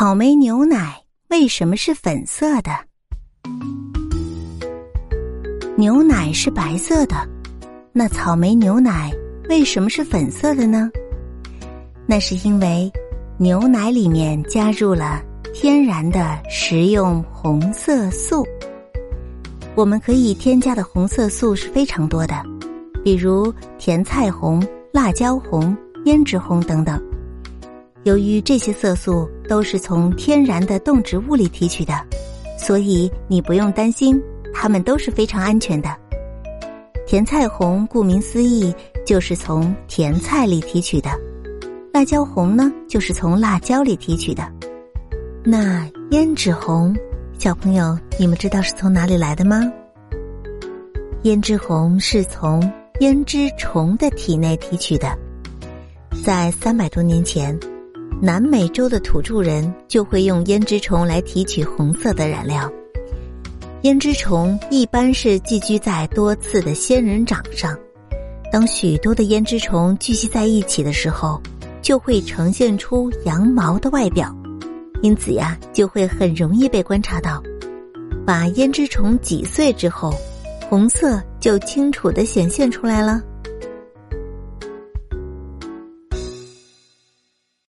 草莓牛奶为什么是粉色的？牛奶是白色的，那草莓牛奶为什么是粉色的呢？那是因为牛奶里面加入了天然的食用红色素。我们可以添加的红色素是非常多的，比如甜菜红、辣椒红、胭脂红等等。由于这些色素都是从天然的动植物里提取的，所以你不用担心，它们都是非常安全的。甜菜红顾名思义就是从甜菜里提取的，辣椒红呢就是从辣椒里提取的。那胭脂红，小朋友你们知道是从哪里来的吗？胭脂红是从胭脂虫的体内提取的，在三百多年前。南美洲的土著人就会用胭脂虫来提取红色的染料。胭脂虫一般是寄居在多刺的仙人掌上，当许多的胭脂虫聚集在一起的时候，就会呈现出羊毛的外表，因此呀，就会很容易被观察到。把胭脂虫挤碎之后，红色就清楚的显现出来了。